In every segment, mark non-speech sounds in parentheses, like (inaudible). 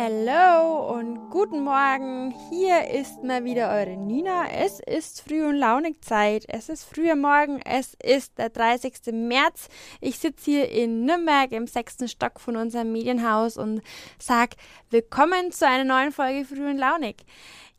Hallo und guten Morgen. Hier ist mal wieder eure Nina. Es ist Früh- und Launigzeit. Es ist früher Morgen. Es ist der 30. März. Ich sitze hier in Nürnberg im sechsten Stock von unserem Medienhaus und sag Willkommen zu einer neuen Folge Früh und Launig.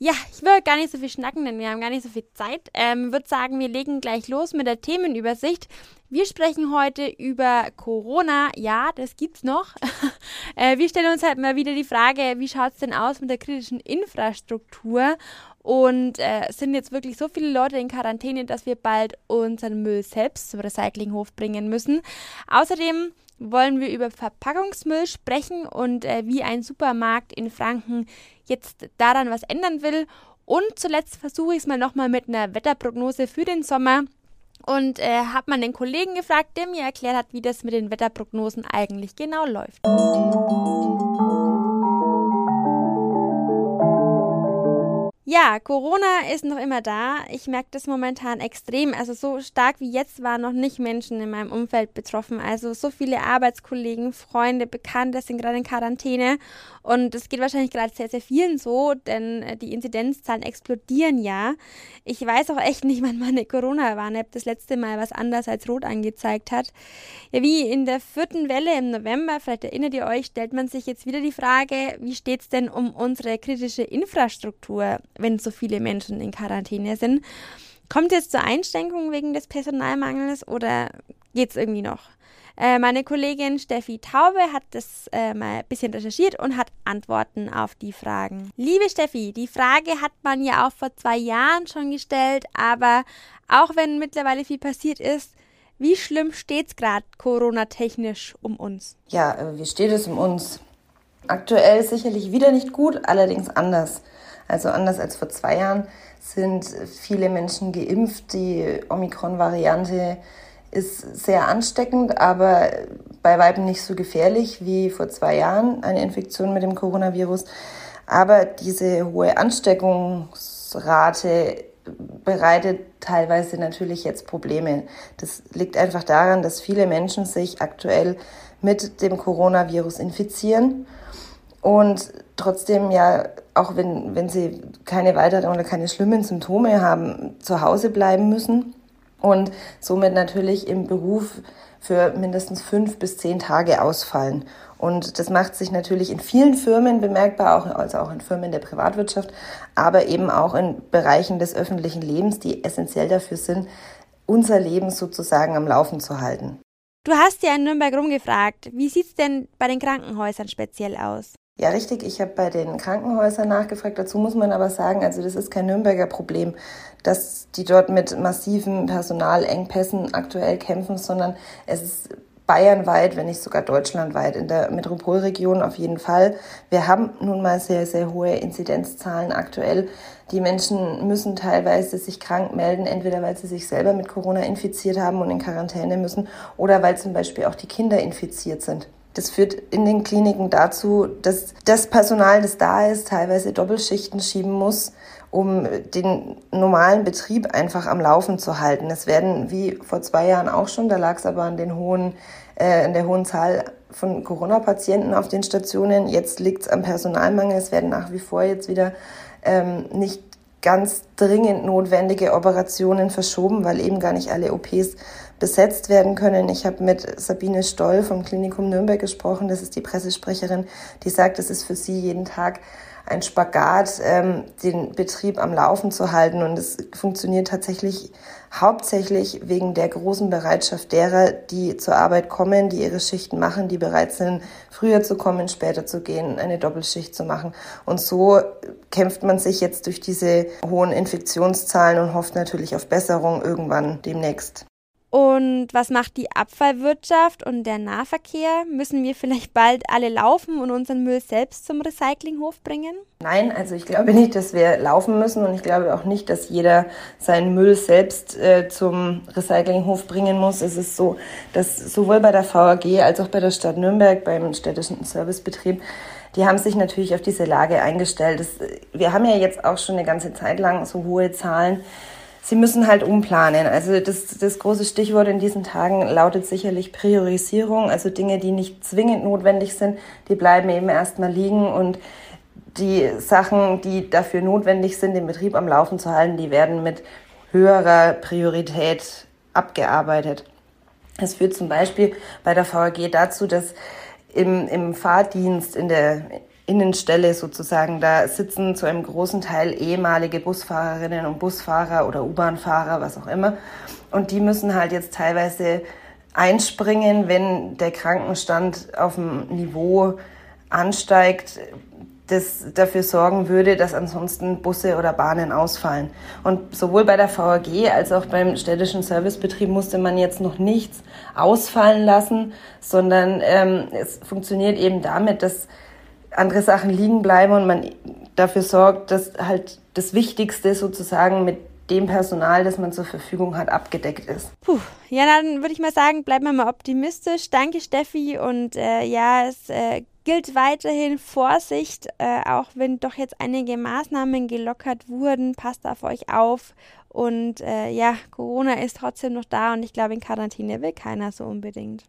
Ja, ich will gar nicht so viel schnacken, denn wir haben gar nicht so viel Zeit. Ähm, würde sagen, wir legen gleich los mit der Themenübersicht. Wir sprechen heute über Corona. Ja, das gibt's noch. (laughs) äh, wir stellen uns halt mal wieder die Frage, wie schaut's denn aus mit der kritischen Infrastruktur? Und äh, sind jetzt wirklich so viele Leute in Quarantäne, dass wir bald unseren Müll selbst zum Recyclinghof bringen müssen. Außerdem wollen wir über Verpackungsmüll sprechen und äh, wie ein Supermarkt in Franken jetzt daran was ändern will. Und zuletzt versuche ich es mal nochmal mit einer Wetterprognose für den Sommer und äh, habe mal den Kollegen gefragt, der mir erklärt hat, wie das mit den Wetterprognosen eigentlich genau läuft. Ja, Corona ist noch immer da. Ich merke das momentan extrem. Also so stark wie jetzt waren noch nicht Menschen in meinem Umfeld betroffen. Also so viele Arbeitskollegen, Freunde, Bekannte sind gerade in Quarantäne. Und es geht wahrscheinlich gerade sehr, sehr vielen so, denn äh, die Inzidenzzahlen explodieren ja. Ich weiß auch echt nicht, (laughs) wann meine Corona-Warn-App das letzte Mal was anders als rot angezeigt hat. Ja, wie in der vierten Welle im November, vielleicht erinnert ihr euch, stellt man sich jetzt wieder die Frage, wie steht es denn um unsere kritische Infrastruktur? Wenn so viele Menschen in Quarantäne sind. Kommt es zur Einschränkung wegen des Personalmangels oder geht es irgendwie noch? Äh, meine Kollegin Steffi Taube hat das äh, mal ein bisschen recherchiert und hat Antworten auf die Fragen. Liebe Steffi, die Frage hat man ja auch vor zwei Jahren schon gestellt, aber auch wenn mittlerweile viel passiert ist, wie schlimm steht es gerade Corona-technisch um uns? Ja, äh, wie steht es um uns? Aktuell sicherlich wieder nicht gut, allerdings anders. Also anders als vor zwei Jahren sind viele Menschen geimpft. Die Omikron-Variante ist sehr ansteckend, aber bei weitem nicht so gefährlich wie vor zwei Jahren eine Infektion mit dem Coronavirus. Aber diese hohe Ansteckungsrate bereitet teilweise natürlich jetzt Probleme. Das liegt einfach daran, dass viele Menschen sich aktuell mit dem Coronavirus infizieren und trotzdem ja, auch wenn, wenn sie keine weiteren oder keine schlimmen Symptome haben, zu Hause bleiben müssen und somit natürlich im Beruf für mindestens fünf bis zehn Tage ausfallen. Und das macht sich natürlich in vielen Firmen bemerkbar, auch, also auch in Firmen der Privatwirtschaft, aber eben auch in Bereichen des öffentlichen Lebens, die essentiell dafür sind, unser Leben sozusagen am Laufen zu halten. Du hast ja in Nürnberg rumgefragt. Wie sieht es denn bei den Krankenhäusern speziell aus? Ja, richtig. Ich habe bei den Krankenhäusern nachgefragt. Dazu muss man aber sagen, also das ist kein Nürnberger Problem, dass die dort mit massiven Personalengpässen aktuell kämpfen, sondern es ist bayernweit, wenn nicht sogar deutschlandweit, in der Metropolregion auf jeden Fall. Wir haben nun mal sehr, sehr hohe Inzidenzzahlen aktuell. Die Menschen müssen teilweise sich krank melden, entweder weil sie sich selber mit Corona infiziert haben und in Quarantäne müssen oder weil zum Beispiel auch die Kinder infiziert sind. Das führt in den Kliniken dazu, dass das Personal, das da ist, teilweise Doppelschichten schieben muss, um den normalen Betrieb einfach am Laufen zu halten. Es werden, wie vor zwei Jahren auch schon, da lag es aber an den hohen, äh, an der hohen Zahl von Corona-Patienten auf den Stationen. Jetzt liegt es am Personalmangel. Es werden nach wie vor jetzt wieder ähm, nicht ganz dringend notwendige Operationen verschoben, weil eben gar nicht alle OPs besetzt werden können. Ich habe mit Sabine Stoll vom Klinikum Nürnberg gesprochen, das ist die Pressesprecherin, die sagt, es ist für sie jeden Tag ein Spagat, ähm, den Betrieb am Laufen zu halten. Und es funktioniert tatsächlich hauptsächlich wegen der großen Bereitschaft derer, die zur Arbeit kommen, die ihre Schichten machen, die bereit sind, früher zu kommen, später zu gehen, eine Doppelschicht zu machen. Und so kämpft man sich jetzt durch diese hohen Infektionszahlen und hofft natürlich auf Besserung irgendwann demnächst. Und was macht die Abfallwirtschaft und der Nahverkehr? Müssen wir vielleicht bald alle laufen und unseren Müll selbst zum Recyclinghof bringen? Nein, also ich glaube nicht, dass wir laufen müssen und ich glaube auch nicht, dass jeder seinen Müll selbst äh, zum Recyclinghof bringen muss. Es ist so, dass sowohl bei der VAG als auch bei der Stadt Nürnberg, beim städtischen Servicebetrieb, die haben sich natürlich auf diese Lage eingestellt. Das, wir haben ja jetzt auch schon eine ganze Zeit lang so hohe Zahlen Sie müssen halt umplanen. Also das, das große Stichwort in diesen Tagen lautet sicherlich Priorisierung. Also Dinge, die nicht zwingend notwendig sind, die bleiben eben erstmal liegen und die Sachen, die dafür notwendig sind, den Betrieb am Laufen zu halten, die werden mit höherer Priorität abgearbeitet. Es führt zum Beispiel bei der VAG dazu, dass im, im Fahrdienst, in der Innenstelle sozusagen, da sitzen zu einem großen Teil ehemalige Busfahrerinnen und Busfahrer oder U-Bahn-Fahrer, was auch immer. Und die müssen halt jetzt teilweise einspringen, wenn der Krankenstand auf dem Niveau ansteigt, das dafür sorgen würde, dass ansonsten Busse oder Bahnen ausfallen. Und sowohl bei der VAG als auch beim städtischen Servicebetrieb musste man jetzt noch nichts ausfallen lassen, sondern ähm, es funktioniert eben damit, dass andere Sachen liegen bleiben und man dafür sorgt, dass halt das Wichtigste sozusagen mit dem Personal, das man zur Verfügung hat, abgedeckt ist. Puh, ja, dann würde ich mal sagen, bleiben wir mal optimistisch. Danke, Steffi. Und äh, ja, es äh, gilt weiterhin Vorsicht, äh, auch wenn doch jetzt einige Maßnahmen gelockert wurden. Passt auf euch auf. Und äh, ja, Corona ist trotzdem noch da und ich glaube, in Quarantäne will keiner so unbedingt.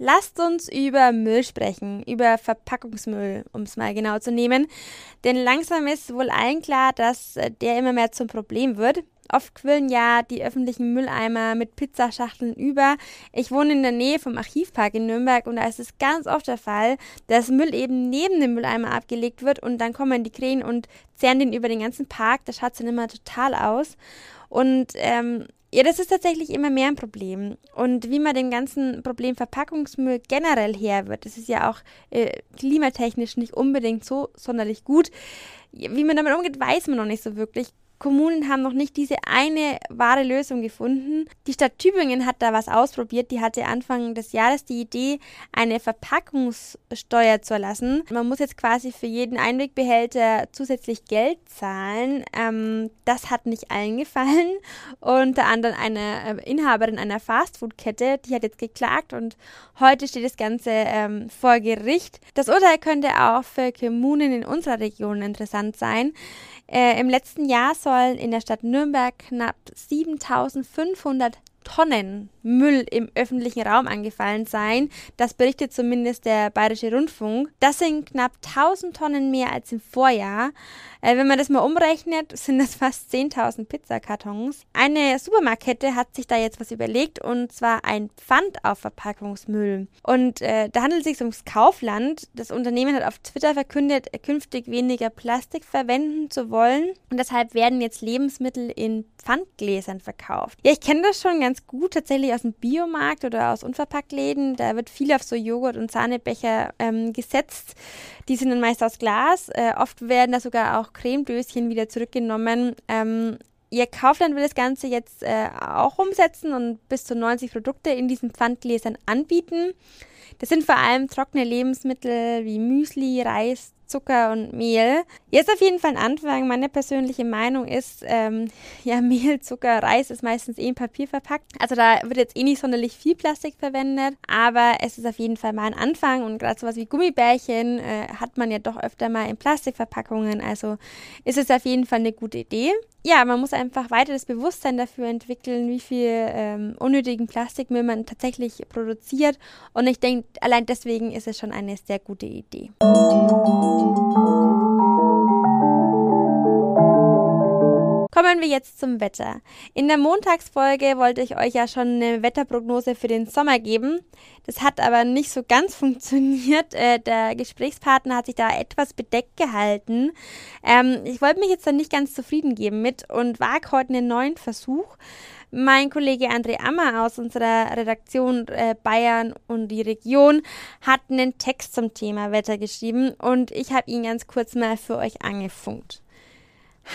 Lasst uns über Müll sprechen, über Verpackungsmüll, um es mal genau zu nehmen. Denn langsam ist wohl allen klar, dass äh, der immer mehr zum Problem wird. Oft quillen ja die öffentlichen Mülleimer mit Pizzaschachteln über. Ich wohne in der Nähe vom Archivpark in Nürnberg und da ist es ganz oft der Fall, dass Müll eben neben dem Mülleimer abgelegt wird und dann kommen die Krähen und zehren den über den ganzen Park. Das schaut dann immer total aus. Und ähm, ja, das ist tatsächlich immer mehr ein Problem. Und wie man dem ganzen Problem Verpackungsmüll generell her wird, das ist ja auch äh, klimatechnisch nicht unbedingt so sonderlich gut. Wie man damit umgeht, weiß man noch nicht so wirklich. Kommunen haben noch nicht diese eine wahre Lösung gefunden. Die Stadt Tübingen hat da was ausprobiert. Die hatte Anfang des Jahres die Idee, eine Verpackungssteuer zu erlassen. Man muss jetzt quasi für jeden Einwegbehälter zusätzlich Geld zahlen. Ähm, das hat nicht allen gefallen. Unter anderem eine äh, Inhaberin einer Fastfood-Kette, die hat jetzt geklagt und heute steht das Ganze ähm, vor Gericht. Das Urteil könnte auch für Kommunen in unserer Region interessant sein. Äh, Im letzten Jahr sollen in der Stadt Nürnberg knapp 7500 Tonnen Müll im öffentlichen Raum angefallen sein. Das berichtet zumindest der Bayerische Rundfunk. Das sind knapp 1000 Tonnen mehr als im Vorjahr. Äh, wenn man das mal umrechnet, (laughs) sind das fast 10.000 Pizzakartons. Eine Supermarktkette hat sich da jetzt was überlegt und zwar ein Pfand auf Verpackungsmüll. Und äh, da handelt es sich ums Kaufland. Das Unternehmen hat auf Twitter verkündet, künftig weniger Plastik verwenden zu wollen. Und deshalb werden jetzt Lebensmittel in Pfandgläsern verkauft. Ja, ich kenne das schon ganz gut tatsächlich aus dem Biomarkt oder aus Unverpacktläden. Da wird viel auf so Joghurt- und Sahnebecher ähm, gesetzt. Die sind dann meist aus Glas. Äh, oft werden da sogar auch Cremedöschen wieder zurückgenommen. Ähm, Ihr Kaufland will das Ganze jetzt äh, auch umsetzen und bis zu 90 Produkte in diesen Pfandgläsern anbieten. Das sind vor allem trockene Lebensmittel wie Müsli, Reis, Zucker und Mehl. Jetzt auf jeden Fall ein Anfang. Meine persönliche Meinung ist, ähm, ja, (laughs) Mehl, Zucker, Reis ist meistens eh in Papier verpackt. Also da wird jetzt eh nicht sonderlich viel Plastik verwendet, aber es ist auf jeden Fall mal ein Anfang und gerade sowas wie Gummibärchen äh, hat man ja doch öfter mal in Plastikverpackungen. Also ist es auf jeden Fall eine gute Idee. Ja, man muss einfach weiter das Bewusstsein dafür entwickeln, wie viel ähm, unnötigen Plastikmüll man tatsächlich produziert. Und ich denke, allein deswegen ist es schon eine sehr gute Idee. Kommen wir jetzt zum Wetter. In der Montagsfolge wollte ich euch ja schon eine Wetterprognose für den Sommer geben. Das hat aber nicht so ganz (laughs) funktioniert. Äh, der Gesprächspartner hat sich da etwas bedeckt gehalten. Ähm, ich wollte mich jetzt dann nicht ganz zufrieden geben mit und wage heute einen neuen Versuch. Mein Kollege André Ammer aus unserer Redaktion äh, Bayern und die Region hat einen Text zum Thema Wetter geschrieben und ich habe ihn ganz kurz mal für euch angefunkt.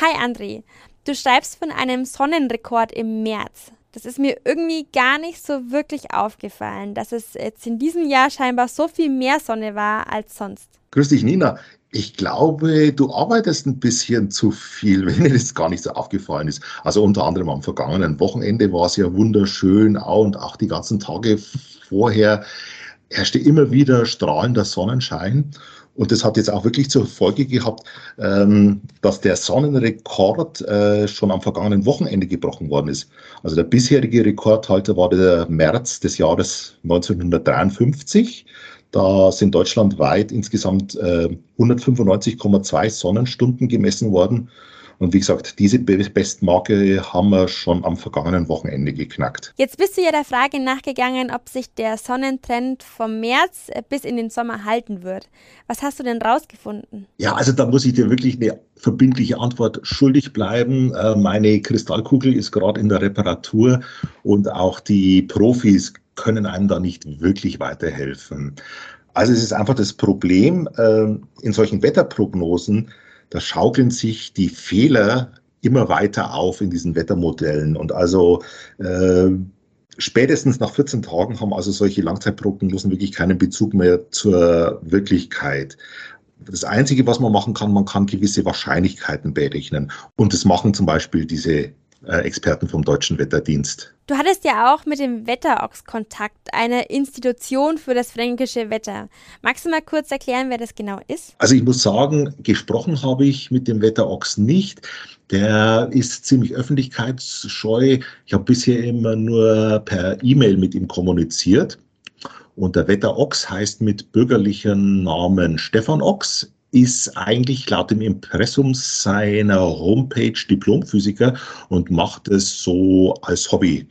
Hi André, Du schreibst von einem Sonnenrekord im März. Das ist mir irgendwie gar nicht so wirklich aufgefallen, dass es jetzt in diesem Jahr scheinbar so viel mehr Sonne war als sonst. Grüß dich, Nina. Ich glaube, du arbeitest ein bisschen zu viel, (laughs) wenn dir das gar nicht so aufgefallen ist. Also unter anderem am vergangenen Wochenende war es ja wunderschön und auch die ganzen Tage vorher herrschte immer wieder strahlender Sonnenschein. Und das hat jetzt auch wirklich zur Folge gehabt, ähm, dass der Sonnenrekord äh, schon am vergangenen Wochenende gebrochen worden ist. Also der bisherige Rekordhalter war der März des Jahres 1953. Da sind deutschlandweit insgesamt äh, 195,2 Sonnenstunden gemessen worden. Und wie gesagt, diese Bestmarke haben wir schon am vergangenen Wochenende geknackt. Jetzt bist du ja der Frage nachgegangen, ob sich der Sonnentrend vom März äh, bis in den Sommer halten wird. Was hast du denn rausgefunden? Ja, also da muss ich dir wirklich eine verbindliche Antwort schuldig bleiben. Äh, meine Kristallkugel ist gerade in der Reparatur und auch die Profis können einem da nicht wirklich weiterhelfen. Also es ist einfach das Problem äh, in solchen Wetterprognosen, da schaukeln sich die Fehler immer weiter auf in diesen Wettermodellen. Und also äh, spätestens nach 14 Tagen haben also solche Langzeitprognosen wirklich keinen Bezug mehr zur Wirklichkeit. Das Einzige, was man machen kann, man kann gewisse Wahrscheinlichkeiten berechnen. Und das machen zum Beispiel diese Experten vom Deutschen Wetterdienst. Du hattest ja auch mit dem Wetterochs Kontakt, eine Institution für das fränkische Wetter. Magst du mal kurz erklären, wer das genau ist? Also ich muss sagen, gesprochen habe ich mit dem Wetterochs nicht. Der ist ziemlich öffentlichkeitsscheu. Ich habe bisher immer nur per E-Mail mit ihm kommuniziert. Und der Wetterochs heißt mit bürgerlichen Namen Stefan Ochs ist eigentlich laut dem Impressum seiner Homepage Diplomphysiker und macht es so als Hobby.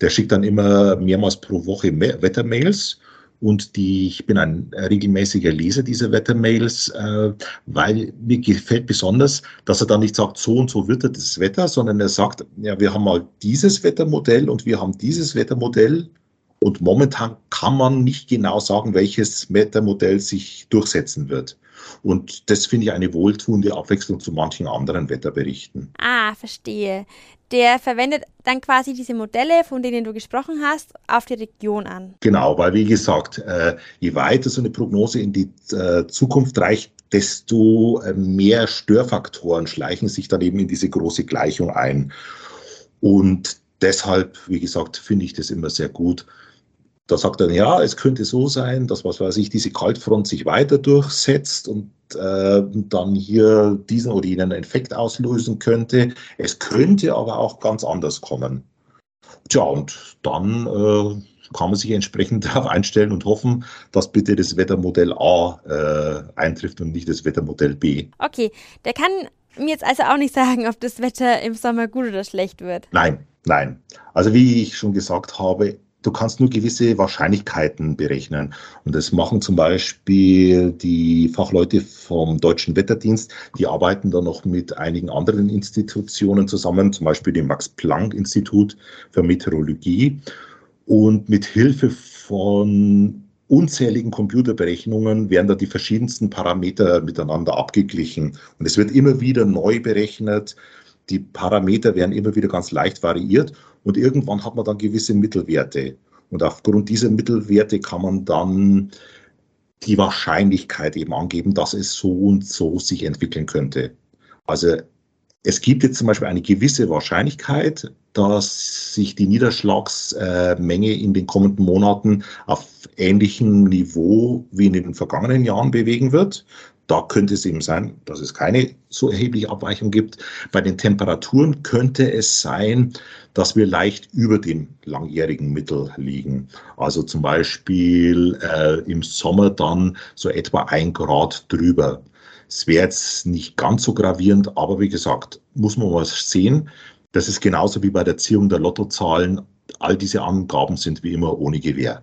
Der schickt dann immer mehrmals pro Woche Wettermails und die, ich bin ein regelmäßiger Leser dieser Wettermails, äh, weil mir gefällt besonders, dass er dann nicht sagt, so und so wird das Wetter, sondern er sagt, ja, wir haben mal dieses Wettermodell und wir haben dieses Wettermodell und momentan kann man nicht genau sagen, welches Wettermodell sich durchsetzen wird. Und das finde ich eine wohltuende Abwechslung zu manchen anderen Wetterberichten. Ah, verstehe. Der verwendet dann quasi diese Modelle, von denen du gesprochen hast, auf die Region an. Genau, weil wie gesagt, äh, je weiter so eine Prognose in die äh, Zukunft reicht, desto äh, mehr Störfaktoren schleichen sich dann eben in diese große Gleichung ein. Und deshalb, wie gesagt, finde ich das immer sehr gut, da sagt er, ja, es könnte so sein, dass, was weiß ich, diese Kaltfront sich weiter durchsetzt und äh, dann hier diesen oder jenen Effekt auslösen könnte. Es könnte aber auch ganz anders kommen. Tja, und dann äh, kann man sich entsprechend (laughs) darauf einstellen und hoffen, dass bitte das Wettermodell A äh, eintrifft und nicht das Wettermodell B. Okay, der kann mir jetzt also auch nicht sagen, ob das Wetter im Sommer gut oder schlecht wird. Nein, nein. Also wie ich schon gesagt habe, du kannst nur gewisse Wahrscheinlichkeiten berechnen. Und das machen zum Beispiel die Fachleute vom Deutschen Wetterdienst, die arbeiten dann noch mit einigen anderen Institutionen zusammen, zum Beispiel dem Max-Planck-Institut für Meteorologie. Und mit Hilfe von unzähligen Computerberechnungen werden da die verschiedensten Parameter miteinander abgeglichen. Und es wird immer wieder neu berechnet. Die Parameter werden immer wieder ganz leicht variiert und irgendwann hat man dann gewisse Mittelwerte. Und aufgrund dieser Mittelwerte kann man dann die Wahrscheinlichkeit eben angeben, dass es so und so sich entwickeln könnte. Also es gibt jetzt zum Beispiel eine gewisse Wahrscheinlichkeit, dass sich die Niederschlagsmenge in den kommenden Monaten auf ähnlichem Niveau wie in den vergangenen Jahren bewegen wird. Da könnte es eben sein, dass es keine so erhebliche Abweichung gibt. Bei den Temperaturen könnte es sein, dass wir leicht über dem langjährigen Mittel liegen. Also zum Beispiel äh, im Sommer dann so etwa ein Grad drüber. Es wäre jetzt nicht ganz so gravierend, aber wie gesagt, muss man mal sehen. Das ist genauso wie bei der Ziehung der Lottozahlen. All diese Angaben sind wie immer ohne Gewähr.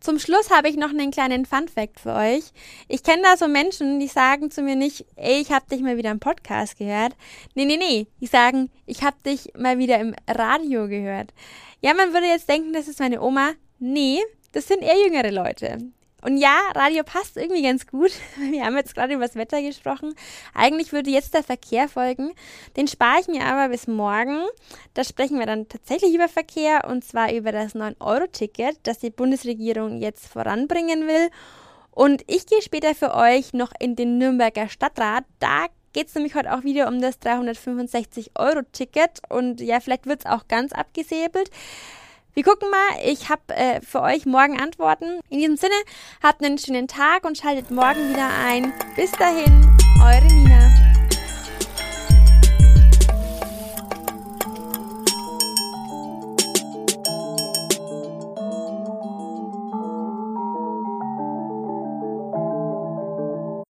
Zum Schluss habe ich noch einen kleinen Fun-Fact für euch. Ich kenne da so Menschen, die sagen zu mir nicht, ey, ich habe dich mal wieder im Podcast gehört. Nee, nee, nee. Die sagen, ich habe dich mal wieder im Radio gehört. Ja, man würde jetzt denken, das ist meine Oma. Nee, das sind eher jüngere Leute. Und ja, Radio passt irgendwie ganz gut. (laughs) Wir haben jetzt gerade über das Wetter gesprochen. Eigentlich würde jetzt der Verkehr folgen. Den spare ich mir aber bis morgen. Da sprechen wir dann tatsächlich über Verkehr und zwar über das 9-Euro-Ticket, das die Bundesregierung jetzt voranbringen will. Und ich gehe später für euch noch in den Nürnberger Stadtrat. Da geht es nämlich heute auch wieder um das 365-Euro-Ticket und ja, vielleicht wird es auch ganz abgesäbelt. Wir gucken mal, ich habe äh, für euch morgen Antworten. In diesem Sinne, habt einen schönen Tag und schaltet morgen wieder ein. Bis dahin, eure Nina.